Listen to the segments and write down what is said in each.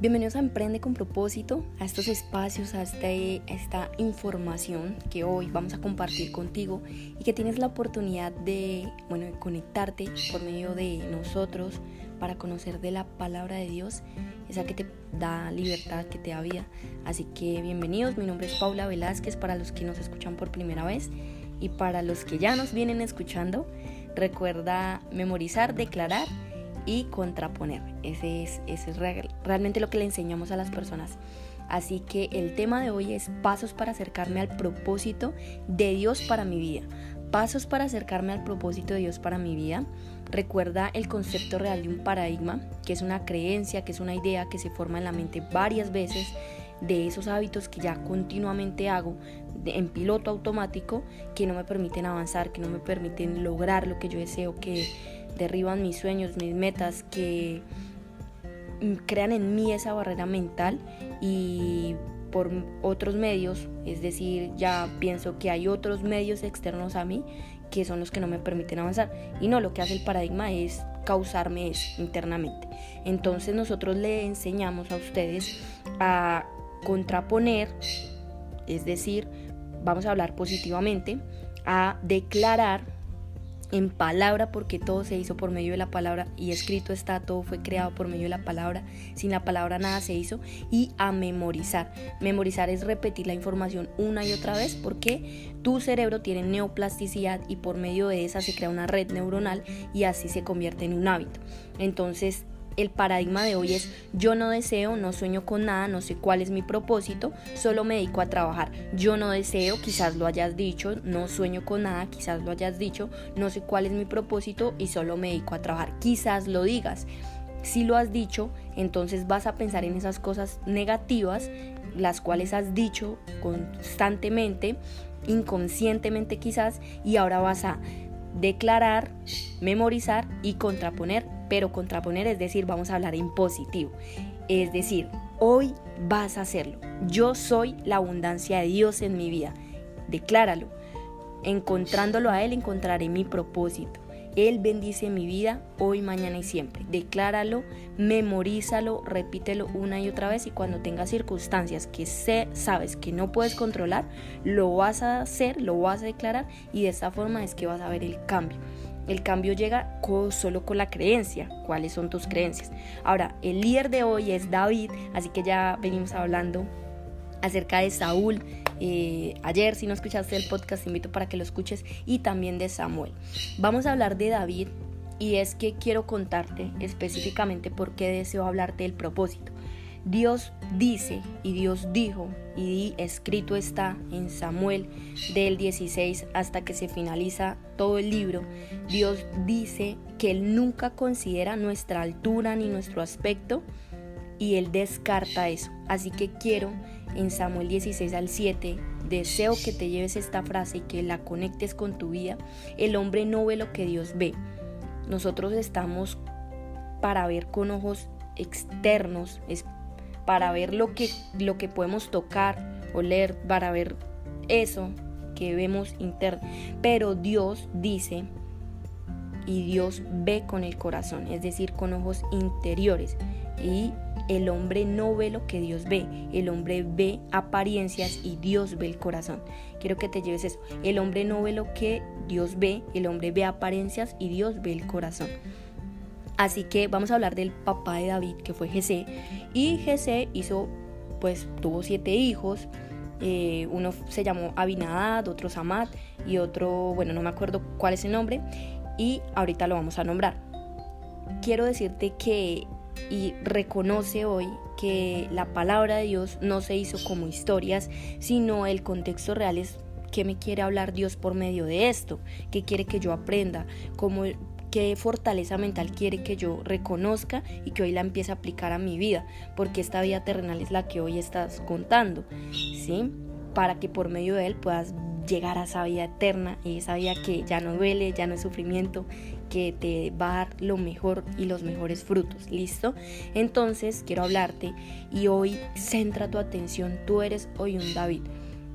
Bienvenidos a Emprende con propósito, a estos espacios, a este, esta información que hoy vamos a compartir contigo y que tienes la oportunidad de, bueno, de conectarte por medio de nosotros para conocer de la palabra de Dios, esa que te da libertad, que te da vida. Así que bienvenidos, mi nombre es Paula Velázquez para los que nos escuchan por primera vez y para los que ya nos vienen escuchando, recuerda memorizar, declarar y contraponer. Ese es, ese es realmente lo que le enseñamos a las personas. Así que el tema de hoy es pasos para acercarme al propósito de Dios para mi vida. Pasos para acercarme al propósito de Dios para mi vida. Recuerda el concepto real de un paradigma, que es una creencia, que es una idea que se forma en la mente varias veces de esos hábitos que ya continuamente hago en piloto automático que no me permiten avanzar, que no me permiten lograr lo que yo deseo, que derriban mis sueños, mis metas, que crean en mí esa barrera mental y por otros medios, es decir, ya pienso que hay otros medios externos a mí que son los que no me permiten avanzar. Y no, lo que hace el paradigma es causarme eso internamente. Entonces nosotros le enseñamos a ustedes a contraponer, es decir, vamos a hablar positivamente, a declarar en palabra porque todo se hizo por medio de la palabra y escrito está, todo fue creado por medio de la palabra, sin la palabra nada se hizo y a memorizar. Memorizar es repetir la información una y otra vez porque tu cerebro tiene neoplasticidad y por medio de esa se crea una red neuronal y así se convierte en un hábito. Entonces el paradigma de hoy es yo no deseo, no sueño con nada, no sé cuál es mi propósito, solo me dedico a trabajar. Yo no deseo, quizás lo hayas dicho, no sueño con nada, quizás lo hayas dicho, no sé cuál es mi propósito y solo me dedico a trabajar. Quizás lo digas. Si lo has dicho, entonces vas a pensar en esas cosas negativas, las cuales has dicho constantemente, inconscientemente quizás, y ahora vas a declarar, memorizar y contraponer pero contraponer es decir, vamos a hablar en positivo. Es decir, hoy vas a hacerlo. Yo soy la abundancia de Dios en mi vida. Decláralo. Encontrándolo a Él encontraré mi propósito. Él bendice mi vida hoy, mañana y siempre. Decláralo, memorízalo, repítelo una y otra vez y cuando tengas circunstancias que sabes que no puedes controlar, lo vas a hacer, lo vas a declarar y de esta forma es que vas a ver el cambio. El cambio llega solo con la creencia. ¿Cuáles son tus creencias? Ahora, el líder de hoy es David, así que ya venimos hablando acerca de Saúl. Eh, ayer, si no escuchaste el podcast, te invito para que lo escuches y también de Samuel. Vamos a hablar de David y es que quiero contarte específicamente por qué deseo hablarte del propósito. Dios dice y Dios dijo y escrito está en Samuel del 16 hasta que se finaliza todo el libro. Dios dice que Él nunca considera nuestra altura ni nuestro aspecto y Él descarta eso. Así que quiero en Samuel 16 al 7 deseo que te lleves esta frase y que la conectes con tu vida. El hombre no ve lo que Dios ve. Nosotros estamos para ver con ojos externos, para ver lo que, lo que podemos tocar, oler, para ver eso que vemos interno. Pero Dios dice y Dios ve con el corazón, es decir, con ojos interiores. Y el hombre no ve lo que Dios ve, el hombre ve apariencias y Dios ve el corazón. Quiero que te lleves eso. El hombre no ve lo que Dios ve, el hombre ve apariencias y Dios ve el corazón. Así que vamos a hablar del papá de David, que fue Jesé. Y Jesé hizo, pues tuvo siete hijos. Eh, uno se llamó Abinadad, otro Samad y otro, bueno, no me acuerdo cuál es el nombre. Y ahorita lo vamos a nombrar. Quiero decirte que, y reconoce hoy que la palabra de Dios no se hizo como historias, sino el contexto real es qué me quiere hablar Dios por medio de esto, qué quiere que yo aprenda, cómo qué fortaleza mental quiere que yo reconozca y que hoy la empiece a aplicar a mi vida, porque esta vida terrenal es la que hoy estás contando, ¿sí? Para que por medio de él puedas llegar a esa vida eterna y esa vida que ya no duele, ya no es sufrimiento, que te va a dar lo mejor y los mejores frutos, ¿listo? Entonces quiero hablarte y hoy centra tu atención, tú eres hoy un David.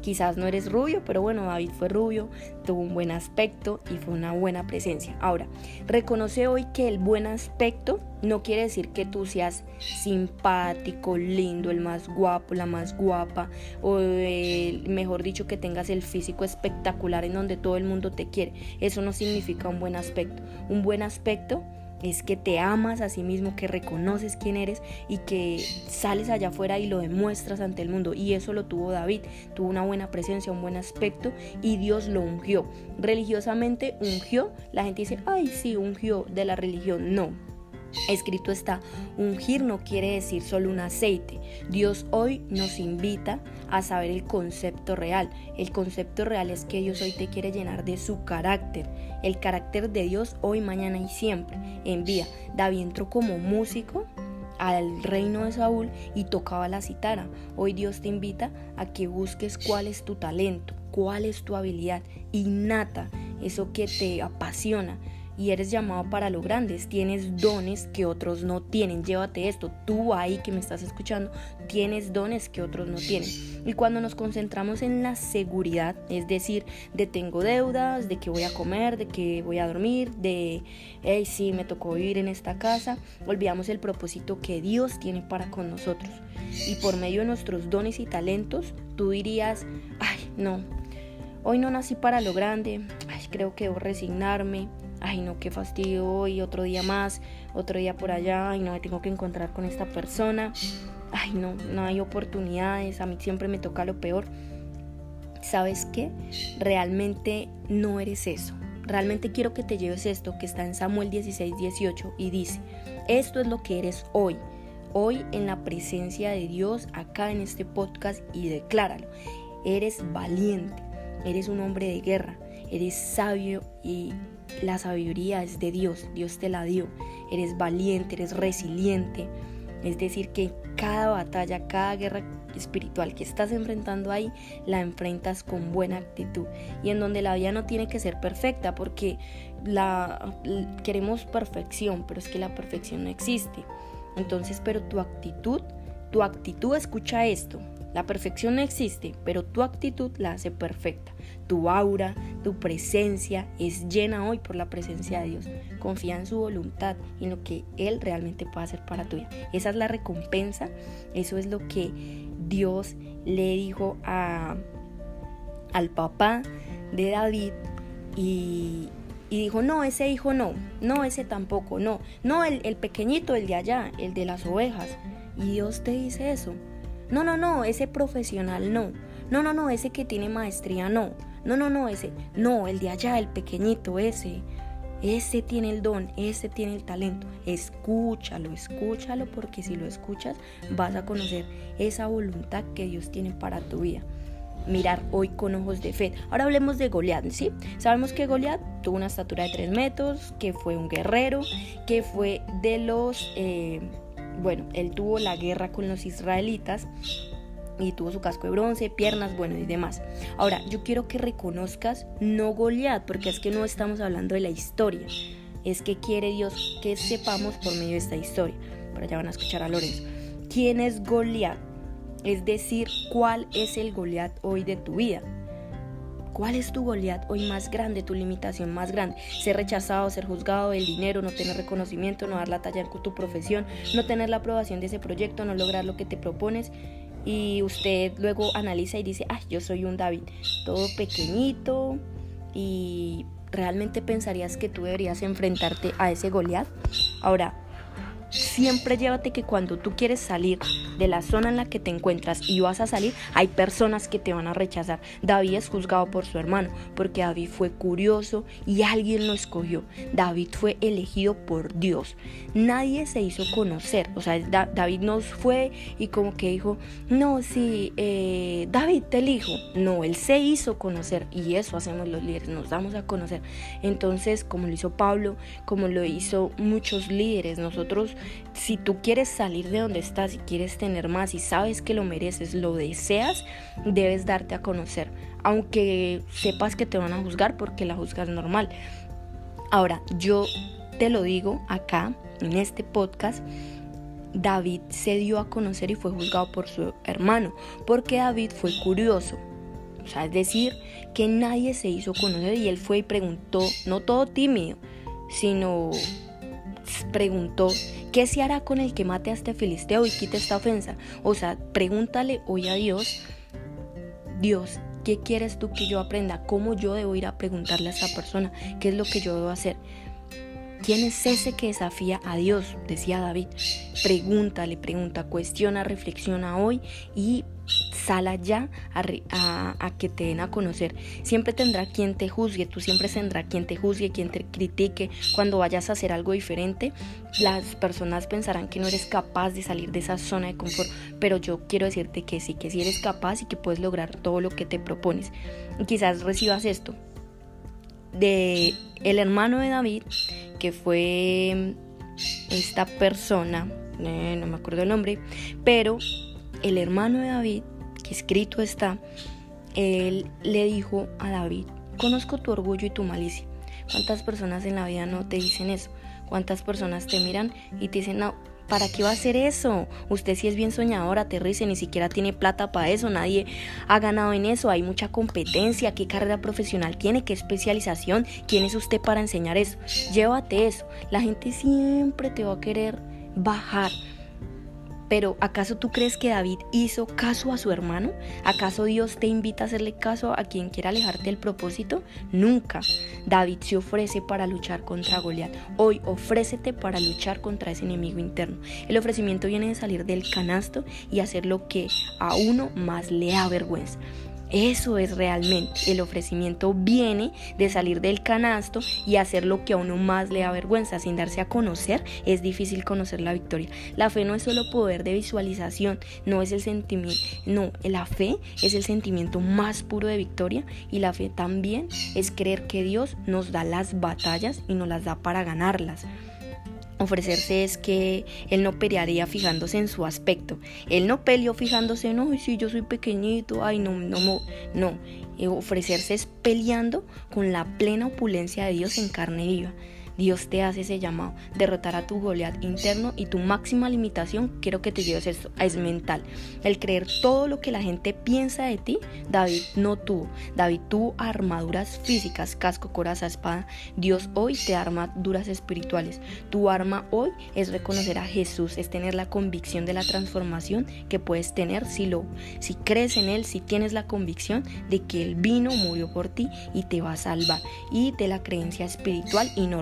Quizás no eres rubio, pero bueno, David fue rubio, tuvo un buen aspecto y fue una buena presencia. Ahora, reconoce hoy que el buen aspecto no quiere decir que tú seas simpático, lindo, el más guapo, la más guapa, o mejor dicho, que tengas el físico espectacular en donde todo el mundo te quiere. Eso no significa un buen aspecto. Un buen aspecto es que te amas a sí mismo, que reconoces quién eres y que sales allá afuera y lo demuestras ante el mundo. Y eso lo tuvo David, tuvo una buena presencia, un buen aspecto y Dios lo ungió. Religiosamente ungió, la gente dice, ay sí, ungió de la religión. No, Escrito está, ungir no quiere decir solo un aceite. Dios hoy nos invita a saber el concepto real. El concepto real es que Dios hoy te quiere llenar de su carácter. El carácter de Dios hoy, mañana y siempre. Envía. David entró como músico al reino de Saúl y tocaba la citara. Hoy Dios te invita a que busques cuál es tu talento, cuál es tu habilidad innata, eso que te apasiona y eres llamado para lo grandes. Tienes dones que otros no tienen. Llévate esto. Tú ahí que me estás escuchando, tienes dones que otros no tienen. Y cuando nos concentramos en la seguridad, es decir, de tengo deudas, de que voy a comer, de que voy a dormir, de, hey, sí, me tocó vivir en esta casa, olvidamos el propósito que Dios tiene para con nosotros. Y por medio de nuestros dones y talentos, tú dirías, ay, no, hoy no nací para lo grande, ay, creo que debo resignarme, ay no, qué fastidio hoy, otro día más, otro día por allá, ay no, me tengo que encontrar con esta persona, ay no, no hay oportunidades, a mí siempre me toca lo peor. ¿Sabes qué? Realmente no eres eso. Realmente quiero que te lleves esto que está en Samuel 16, 18 y dice, esto es lo que eres hoy, hoy en la presencia de Dios acá en este podcast y decláralo. Eres valiente, eres un hombre de guerra, eres sabio y la sabiduría es de Dios, Dios te la dio. Eres valiente, eres resiliente. Es decir, que cada batalla, cada guerra espiritual que estás enfrentando ahí, la enfrentas con buena actitud. Y en donde la vida no tiene que ser perfecta, porque la, queremos perfección, pero es que la perfección no existe. Entonces, pero tu actitud, tu actitud, escucha esto, la perfección no existe, pero tu actitud la hace perfecta. Tu aura, tu presencia es llena hoy por la presencia de Dios. Confía en su voluntad en lo que Él realmente puede hacer para tu vida. Esa es la recompensa. Eso es lo que Dios le dijo a, al papá de David y, dijo, no, ese hijo no, no, ese tampoco, no, no, el, el pequeñito, el de allá, el de las ovejas. Y Dios te dice eso. No, no, no, ese profesional no. No, no, no, ese que tiene maestría no. No, no, no, ese. No, el de allá, el pequeñito, ese. Ese tiene el don, ese tiene el talento. Escúchalo, escúchalo porque si lo escuchas vas a conocer esa voluntad que Dios tiene para tu vida. Mirar hoy con ojos de fe. Ahora hablemos de Goliat, ¿sí? Sabemos que Goliat tuvo una estatura de 3 metros, que fue un guerrero, que fue de los... Eh, bueno, él tuvo la guerra con los israelitas y tuvo su casco de bronce, piernas, bueno y demás. Ahora, yo quiero que reconozcas no Goliat, porque es que no estamos hablando de la historia, es que quiere Dios que sepamos por medio de esta historia. Pero ya van a escuchar a Lorenzo. ¿Quién es Goliat? Es decir, ¿cuál es el Goliat hoy de tu vida? ¿Cuál es tu Goliat hoy más grande, tu limitación más grande? Ser rechazado, ser juzgado, el dinero, no tener reconocimiento, no dar la talla en tu profesión, no tener la aprobación de ese proyecto, no lograr lo que te propones. Y usted luego analiza y dice, ay, yo soy un David, todo pequeñito y realmente pensarías que tú deberías enfrentarte a ese Goliat. Ahora, siempre llévate que cuando tú quieres salir de la zona en la que te encuentras y vas a salir, hay personas que te van a rechazar. David es juzgado por su hermano, porque David fue curioso y alguien lo escogió. David fue elegido por Dios. Nadie se hizo conocer. O sea, David nos fue y como que dijo, no, sí, eh, David te elijo. No, él se hizo conocer y eso hacemos los líderes, nos damos a conocer. Entonces, como lo hizo Pablo, como lo hizo muchos líderes, nosotros si tú quieres salir de donde estás y quieres tener más y sabes que lo mereces, lo deseas, debes darte a conocer, aunque sepas que te van a juzgar porque la juzga es normal. Ahora, yo te lo digo acá, en este podcast, David se dio a conocer y fue juzgado por su hermano, porque David fue curioso. O sea, es decir, que nadie se hizo conocer y él fue y preguntó, no todo tímido, sino preguntó, ¿qué se hará con el que mate a este filisteo y quite esta ofensa? O sea, pregúntale hoy a Dios, Dios, ¿qué quieres tú que yo aprenda? ¿Cómo yo debo ir a preguntarle a esa persona? ¿Qué es lo que yo debo hacer? ¿Quién es ese que desafía a Dios? Decía David. Pregúntale, pregunta, cuestiona, reflexiona hoy y sala ya a, que te den a conocer. Siempre tendrá quien te juzgue, tú siempre tendrá quien te juzgue, quien te critique. Cuando vayas a hacer algo diferente, las personas pensarán que no eres capaz de salir de esa zona de confort, pero yo quiero decirte que sí, que sí eres capaz y que puedes lograr todo lo que te propones. Quizás recibas esto de el hermano de David, que fue esta persona, eh, no me acuerdo el nombre, pero el hermano de David, que escrito está, él le dijo a David, conozco tu orgullo y tu malicia. ¿Cuántas personas en la vida no te dicen eso? ¿Cuántas personas te miran y te dicen, no, ¿Para qué va a hacer eso? Usted si es bien soñador, aterrice, ni siquiera tiene plata para eso, nadie ha ganado en eso, hay mucha competencia, qué carrera profesional tiene, qué especialización, quién es usted para enseñar eso. Llévate eso, la gente siempre te va a querer bajar, pero ¿acaso tú crees que David hizo caso a su hermano? ¿Acaso Dios te invita a hacerle caso a quien quiera alejarte del propósito? Nunca. David se ofrece para luchar contra Goliat. Hoy ofrécete para luchar contra ese enemigo interno. El ofrecimiento viene de salir del canasto y hacer lo que a uno más le da vergüenza. Eso es realmente. El ofrecimiento viene de salir del canasto y hacer lo que a uno más le da vergüenza. Sin darse a conocer, es difícil conocer la victoria. La fe no es solo poder de visualización, no es el sentimiento. No, la fe es el sentimiento más puro de victoria y la fe también es creer que Dios nos da las batallas y nos las da para ganarlas. Ofrecerse es que él no pelearía fijándose en su aspecto. Él no peleó fijándose, no, si yo soy pequeñito, ay, no, no, no. no. Eh, ofrecerse es peleando con la plena opulencia de Dios en carne viva. Dios te hace ese llamado, derrotar a tu Goliat interno y tu máxima limitación, quiero que te lleves esto, es mental. El creer todo lo que la gente piensa de ti, David no tuvo. David tuvo armaduras físicas, casco, coraza, espada. Dios hoy te arma armaduras espirituales. Tu arma hoy es reconocer a Jesús, es tener la convicción de la transformación que puedes tener si lo, si crees en Él, si tienes la convicción de que Él vino, murió por ti y te va a salvar. Y de la creencia espiritual y no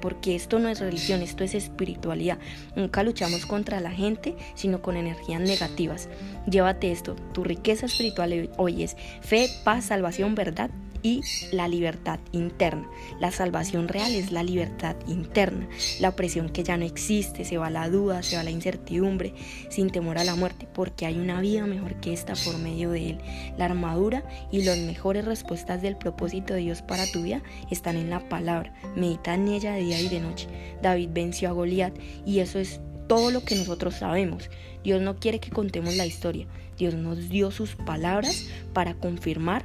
porque esto no es religión, esto es espiritualidad. Nunca luchamos contra la gente, sino con energías negativas. Llévate esto, tu riqueza espiritual hoy es fe, paz, salvación, verdad y la libertad interna. La salvación real es la libertad interna, la opresión que ya no existe, se va la duda, se va la incertidumbre, sin temor a la muerte, porque hay una vida mejor que esta por medio de Él. La armadura y las mejores respuestas del propósito de Dios para tu vida están en la palabra. Medita en ella de día y de noche. David venció a Goliat y eso es todo lo que nosotros sabemos. Dios no quiere que contemos la historia. Dios nos dio sus palabras para confirmar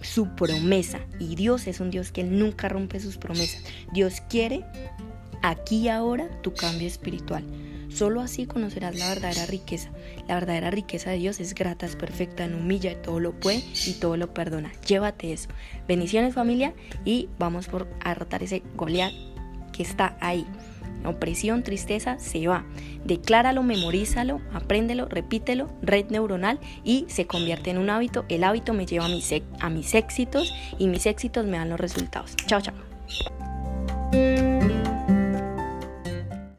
su promesa. Y Dios es un Dios que nunca rompe sus promesas. Dios quiere aquí y ahora tu cambio espiritual. Solo así conocerás la verdadera riqueza. La verdadera riqueza de Dios es grata, es perfecta, no humilla, todo lo puede y todo lo perdona. Llévate eso. Bendiciones familia y vamos por a ese Goliat que está ahí opresión, tristeza, se va. Decláralo, memorízalo, apréndelo, repítelo, red neuronal y se convierte en un hábito. El hábito me lleva a mis, a mis éxitos y mis éxitos me dan los resultados. Chao, chao.